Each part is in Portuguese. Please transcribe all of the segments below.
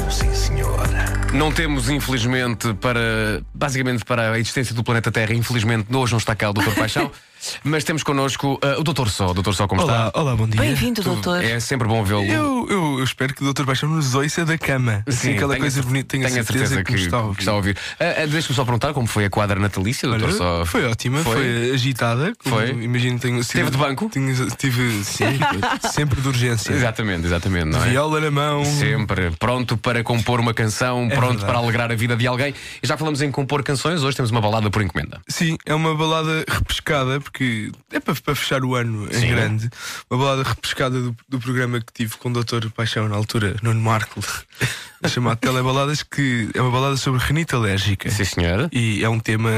Atenção, sim senhor. Não temos, infelizmente, para basicamente para a existência do planeta Terra, infelizmente, hoje não está cá o Dr. Paixão, mas temos connosco uh, o Dr. Só. Dr. Só, como Olá, está? olá, bom dia. Bem-vindo, doutor. É sempre bom vê-lo. Eu, eu, eu espero que o Dr. Paixão nos ouça da cama. Assim, aquela tenho coisa a- bonita, tenho, tenho a certeza, que, me está a ouvir. que está a ouvir. Ah, ah, Deixa-me só perguntar como foi a quadra natalícia. Olha, Só. Foi ótima, Foi? foi, agitada. como Foi? Imagino que tenho sido. Teve de banco? Tinha- tive, sim, sempre de urgência. Exatamente, exatamente, não é? Viola na mão. Sempre pronto para compor uma canção, É pronto verdade. para alegrar a vida de alguém. E já falamos em compor canções, hoje temos uma balada por encomenda. Sim, é uma balada repescada, porque é para, para fechar o ano Sim. em grande. Uma balada repescada do, do programa que tive com o Dr. Paixão na altura, Nuno Marco, chamado Telebaladas, que é uma balada sobre renite alérgica. Sim, senhora. E é um tema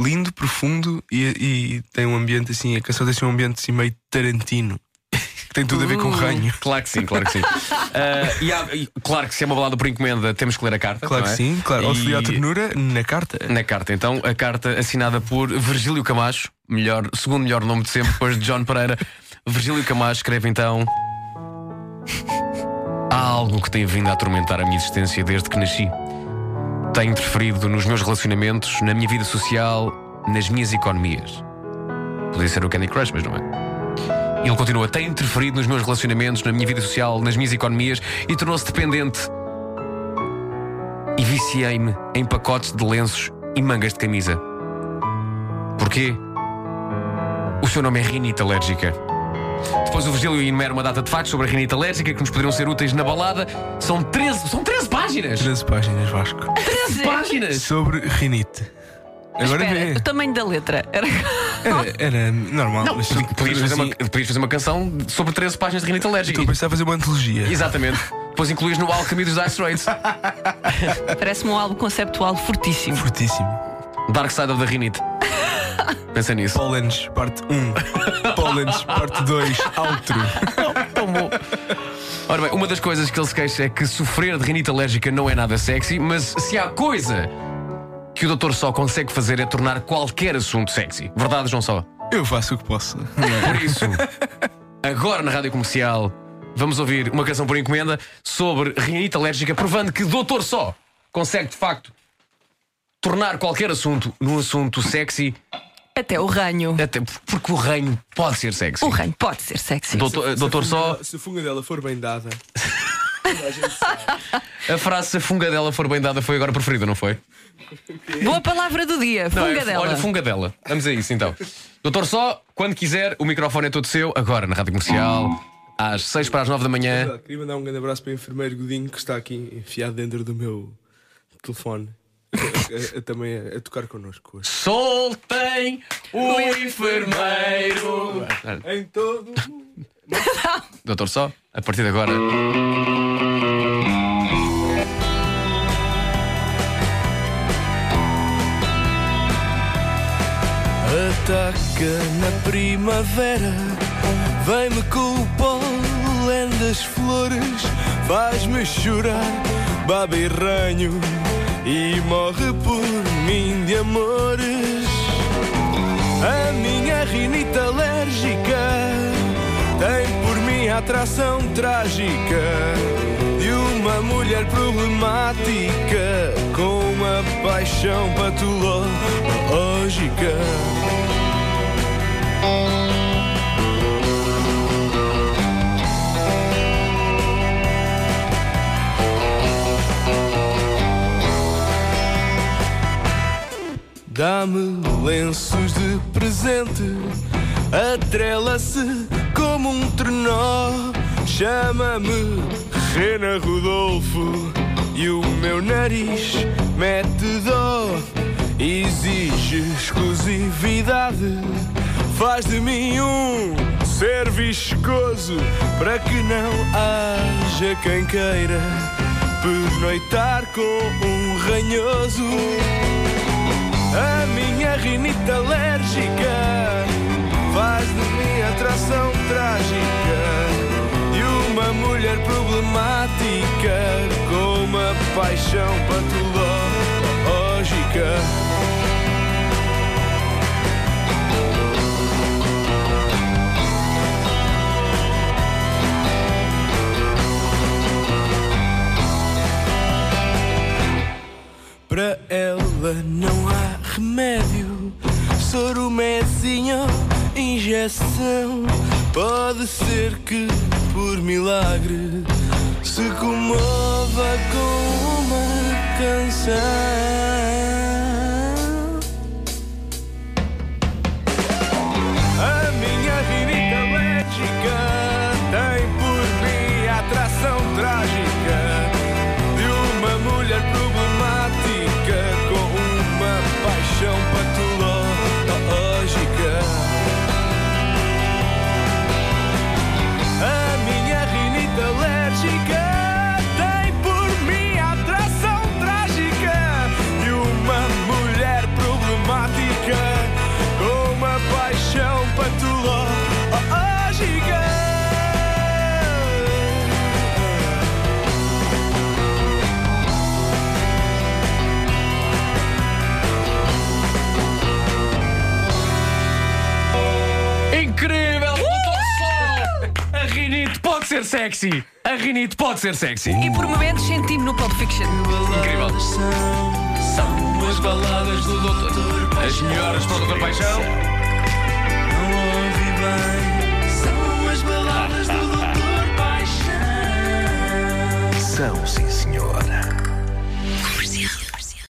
lindo, profundo e, e tem um ambiente assim, a canção tem um ambiente assim meio tarantino. Que tem tudo a ver com ranho. Claro que sim, claro que sim. Ah, e, há- e claro que se é uma balada por encomenda, temos que ler a carta. Claro não que é? sim, claro. E- Auxiliar ternura na carta. Na carta, então, a carta assinada por Virgílio Camacho, melhor, segundo melhor nome de sempre, depois de John Pereira. Virgílio Camacho escreve então. Há algo que tem vindo a atormentar a minha existência desde que nasci. Tem interferido nos meus relacionamentos, na minha vida social, nas minhas economias. Podia ser o Candy Crush, mas não é. Ele continua: tem interferido nos meus relacionamentos, na minha vida social, nas minhas economias e tornou-se dependente. E viciei-me em pacotes de lenços e mangas de camisa. Porquê? O seu nome é rinite alérgica. Depois o Virgílio enumera uma data de factos sobre a rinite alérgica que nos poderiam ser úteis na balada. São 13, são 13 páginas! 13 páginas, Vasco. 13 páginas! Sobre rinite. Agora Espera, vê. o tamanho da letra. Era... Era, era normal. Não, mas podi- podias fazer, uma, assim, podias fazer uma canção sobre 13 páginas de rinite alérgica. Estou a pensar em fazer uma antologia. Exatamente. Depois incluís no Alchemy dos Dire Straits. Parece-me um álbum conceptual fortíssimo. Fortíssimo. Dark Side of the Rinite. Pensa nisso. Pollens, parte 1. Pollens, parte 2. Outro. Tão bom. Ora bem, uma das coisas que ele se queixa é que sofrer de rinite alérgica não é nada sexy, mas se há coisa que o doutor só consegue fazer é tornar qualquer assunto sexy. Verdade, João Só? Eu faço o que posso. Por isso, agora na rádio comercial, vamos ouvir uma canção por encomenda sobre rinite alérgica, provando que doutor só consegue de facto tornar qualquer assunto num assunto sexy, Até o ranho. até porque o reino pode ser sexy. O ranho pode ser sexy. Doutor, doutor só, Se a funga dela for bem dada. a frase se a funga dela for bem dada foi agora preferida, não foi? Boa palavra do dia. Não, Funga é- dela. Olha, funga dela. Vamos a isso então. Doutor Só, quando quiser, o microfone é todo seu, agora na rádio comercial, às 6 para as 9 da manhã. Queria mandar um grande abraço para o enfermeiro Godinho que está aqui enfiado dentro do meu telefone. A- a- também a, a tocar connosco hoje. Soltem o enfermeiro. Em todo. Doutor Só, a partir de agora. Ataca na primavera, vem-me com o pólen das flores, faz-me chorar, baba e ranho, e morre por mim de amores. A minha rinite alérgica tem por mim a atração trágica de uma mulher problemática com uma paixão patológica. Dá-me lenços de presente, atrela-se como um trenó. Chama-me Rena Rodolfo e o meu nariz mete dó. Exige exclusividade, faz de mim um ser viscoso para que não haja quem queira pernoitar com um ranhoso. A minha rinite alérgica faz de mim atração trágica de uma mulher problemática com uma paixão patológica. Remédio, soro, mesinho, injeção. Pode ser que, por milagre, se comova com uma canção. Incrível! Doutor Sol! A rinite pode ser sexy! A rinite pode ser sexy! E por momentos senti-me no Pulp Fiction. Incrível! São as baladas do Doutor. As melhores para o Doutor Paixão. Não ouvi bem. São as baladas do Doutor Paixão. São, sim, senhora.